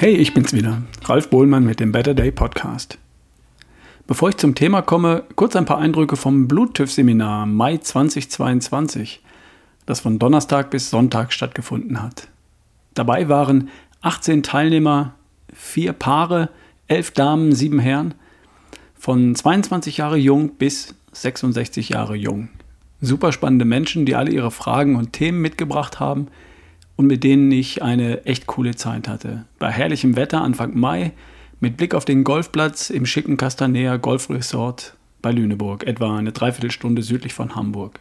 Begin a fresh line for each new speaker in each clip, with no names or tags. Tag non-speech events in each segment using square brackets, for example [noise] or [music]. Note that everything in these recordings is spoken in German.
Hey, ich bin's wieder, Ralf Bohlmann mit dem Better Day Podcast. Bevor ich zum Thema komme, kurz ein paar Eindrücke vom Bluttüff-Seminar Mai 2022, das von Donnerstag bis Sonntag stattgefunden hat. Dabei waren 18 Teilnehmer, vier Paare, elf Damen, sieben Herren, von 22 Jahre jung bis 66 Jahre jung. Super spannende Menschen, die alle ihre Fragen und Themen mitgebracht haben – und mit denen ich eine echt coole Zeit hatte. Bei herrlichem Wetter Anfang Mai mit Blick auf den Golfplatz im schicken Castanea Golfresort bei Lüneburg, etwa eine Dreiviertelstunde südlich von Hamburg.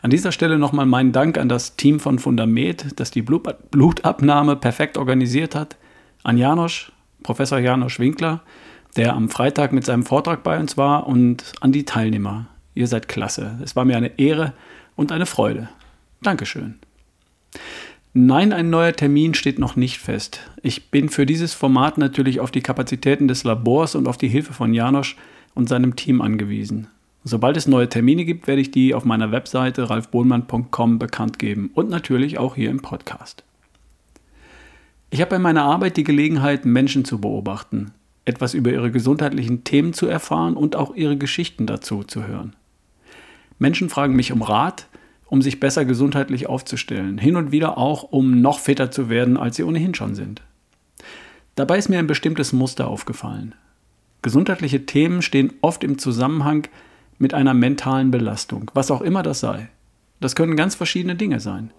An dieser Stelle nochmal meinen Dank an das Team von Fundament, das die Blutabnahme perfekt organisiert hat, an Janosch, Professor Janosch Winkler, der am Freitag mit seinem Vortrag bei uns war, und an die Teilnehmer. Ihr seid klasse. Es war mir eine Ehre und eine Freude. Dankeschön. Nein, ein neuer Termin steht noch nicht fest. Ich bin für dieses Format natürlich auf die Kapazitäten des Labors und auf die Hilfe von Janosch und seinem Team angewiesen. Sobald es neue Termine gibt, werde ich die auf meiner Webseite ralfbohlmann.com bekannt geben und natürlich auch hier im Podcast. Ich habe bei meiner Arbeit die Gelegenheit, Menschen zu beobachten, etwas über ihre gesundheitlichen Themen zu erfahren und auch ihre Geschichten dazu zu hören. Menschen fragen mich um Rat, um sich besser gesundheitlich aufzustellen, hin und wieder auch, um noch fitter zu werden, als sie ohnehin schon sind. Dabei ist mir ein bestimmtes Muster aufgefallen. Gesundheitliche Themen stehen oft im Zusammenhang mit einer mentalen Belastung, was auch immer das sei. Das können ganz verschiedene Dinge sein.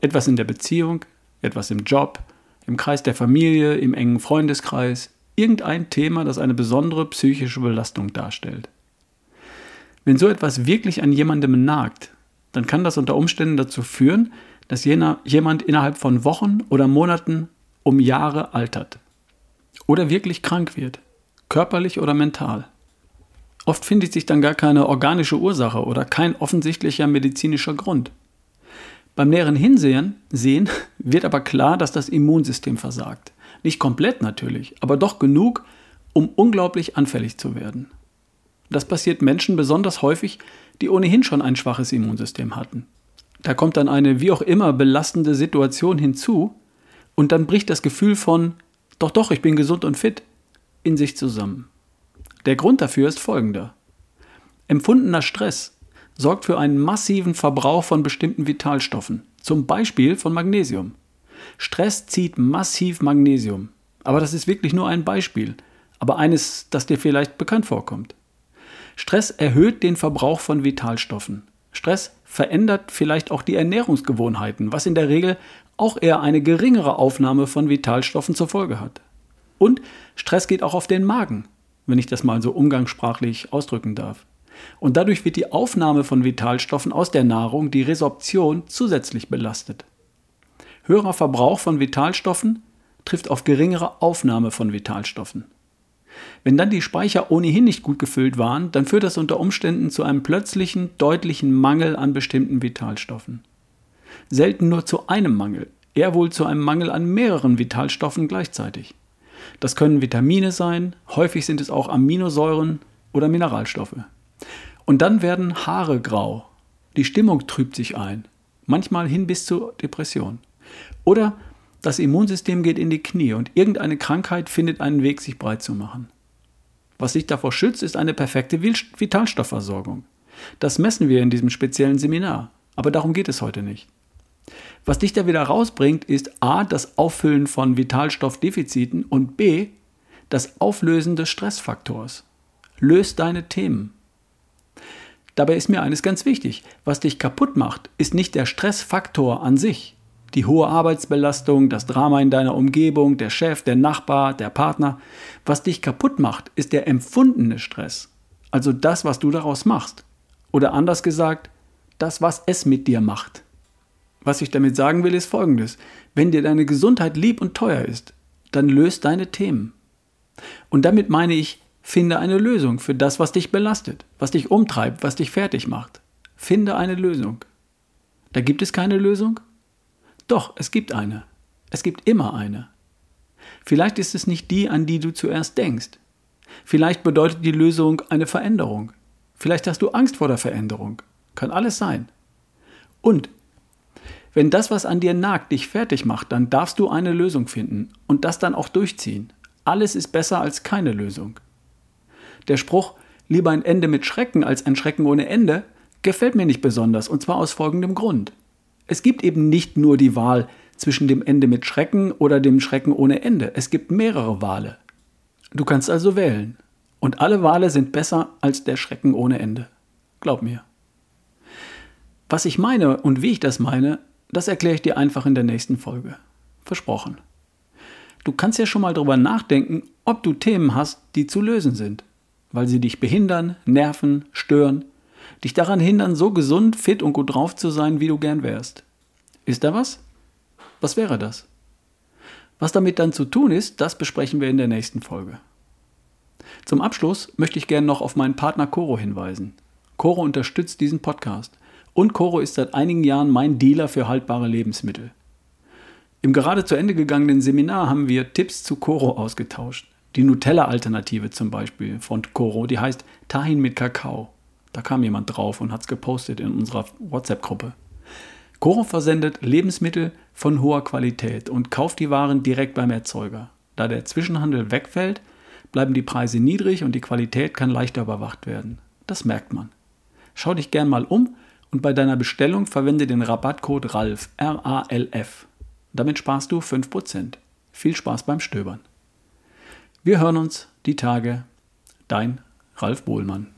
Etwas in der Beziehung, etwas im Job, im Kreis der Familie, im engen Freundeskreis, irgendein Thema, das eine besondere psychische Belastung darstellt. Wenn so etwas wirklich an jemandem nagt, dann kann das unter Umständen dazu führen, dass jener, jemand innerhalb von Wochen oder Monaten um Jahre altert oder wirklich krank wird, körperlich oder mental. Oft findet sich dann gar keine organische Ursache oder kein offensichtlicher medizinischer Grund. Beim näheren Hinsehen sehen, [laughs] wird aber klar, dass das Immunsystem versagt. Nicht komplett natürlich, aber doch genug, um unglaublich anfällig zu werden. Das passiert Menschen besonders häufig, die ohnehin schon ein schwaches Immunsystem hatten. Da kommt dann eine wie auch immer belastende Situation hinzu und dann bricht das Gefühl von, doch, doch, ich bin gesund und fit, in sich zusammen. Der Grund dafür ist folgender. Empfundener Stress sorgt für einen massiven Verbrauch von bestimmten Vitalstoffen, zum Beispiel von Magnesium. Stress zieht massiv Magnesium, aber das ist wirklich nur ein Beispiel, aber eines, das dir vielleicht bekannt vorkommt. Stress erhöht den Verbrauch von Vitalstoffen. Stress verändert vielleicht auch die Ernährungsgewohnheiten, was in der Regel auch eher eine geringere Aufnahme von Vitalstoffen zur Folge hat. Und Stress geht auch auf den Magen, wenn ich das mal so umgangssprachlich ausdrücken darf. Und dadurch wird die Aufnahme von Vitalstoffen aus der Nahrung, die Resorption, zusätzlich belastet. Höherer Verbrauch von Vitalstoffen trifft auf geringere Aufnahme von Vitalstoffen. Wenn dann die Speicher ohnehin nicht gut gefüllt waren, dann führt das unter Umständen zu einem plötzlichen, deutlichen Mangel an bestimmten Vitalstoffen. Selten nur zu einem Mangel, eher wohl zu einem Mangel an mehreren Vitalstoffen gleichzeitig. Das können Vitamine sein, häufig sind es auch Aminosäuren oder Mineralstoffe. Und dann werden Haare grau, die Stimmung trübt sich ein, manchmal hin bis zur Depression. Oder das Immunsystem geht in die Knie und irgendeine Krankheit findet einen Weg, sich breit zu machen. Was sich davor schützt, ist eine perfekte Vitalstoffversorgung. Das messen wir in diesem speziellen Seminar, aber darum geht es heute nicht. Was dich da wieder rausbringt, ist a. das Auffüllen von Vitalstoffdefiziten und b. das Auflösen des Stressfaktors. Löst deine Themen. Dabei ist mir eines ganz wichtig. Was dich kaputt macht, ist nicht der Stressfaktor an sich, die hohe Arbeitsbelastung, das Drama in deiner Umgebung, der Chef, der Nachbar, der Partner. Was dich kaputt macht, ist der empfundene Stress. Also das, was du daraus machst. Oder anders gesagt, das, was es mit dir macht. Was ich damit sagen will, ist folgendes. Wenn dir deine Gesundheit lieb und teuer ist, dann löst deine Themen. Und damit meine ich, finde eine Lösung für das, was dich belastet, was dich umtreibt, was dich fertig macht. Finde eine Lösung. Da gibt es keine Lösung? Doch, es gibt eine. Es gibt immer eine. Vielleicht ist es nicht die, an die du zuerst denkst. Vielleicht bedeutet die Lösung eine Veränderung. Vielleicht hast du Angst vor der Veränderung. Kann alles sein. Und Wenn das, was an dir nagt, dich fertig macht, dann darfst du eine Lösung finden und das dann auch durchziehen. Alles ist besser als keine Lösung. Der Spruch, lieber ein Ende mit Schrecken als ein Schrecken ohne Ende, gefällt mir nicht besonders, und zwar aus folgendem Grund. Es gibt eben nicht nur die Wahl zwischen dem Ende mit Schrecken oder dem Schrecken ohne Ende. Es gibt mehrere Wale. Du kannst also wählen. Und alle Wale sind besser als der Schrecken ohne Ende. Glaub mir. Was ich meine und wie ich das meine, das erkläre ich dir einfach in der nächsten Folge. Versprochen. Du kannst ja schon mal darüber nachdenken, ob du Themen hast, die zu lösen sind, weil sie dich behindern, nerven, stören, dich daran hindern, so gesund, fit und gut drauf zu sein, wie du gern wärst. Ist da was? Was wäre das? Was damit dann zu tun ist, das besprechen wir in der nächsten Folge. Zum Abschluss möchte ich gerne noch auf meinen Partner Coro hinweisen. Coro unterstützt diesen Podcast und Coro ist seit einigen Jahren mein Dealer für haltbare Lebensmittel. Im gerade zu Ende gegangenen Seminar haben wir Tipps zu Koro ausgetauscht. Die Nutella-Alternative zum Beispiel von Koro, die heißt Tahin mit Kakao. Da kam jemand drauf und hat es gepostet in unserer WhatsApp-Gruppe. Koro versendet Lebensmittel von hoher Qualität und kauft die Waren direkt beim Erzeuger. Da der Zwischenhandel wegfällt, bleiben die Preise niedrig und die Qualität kann leichter überwacht werden. Das merkt man. Schau dich gern mal um und bei deiner Bestellung verwende den Rabattcode RALF, R-A-L-F. Damit sparst du 5%. Viel Spaß beim Stöbern. Wir hören uns die Tage. Dein Ralf Bohlmann.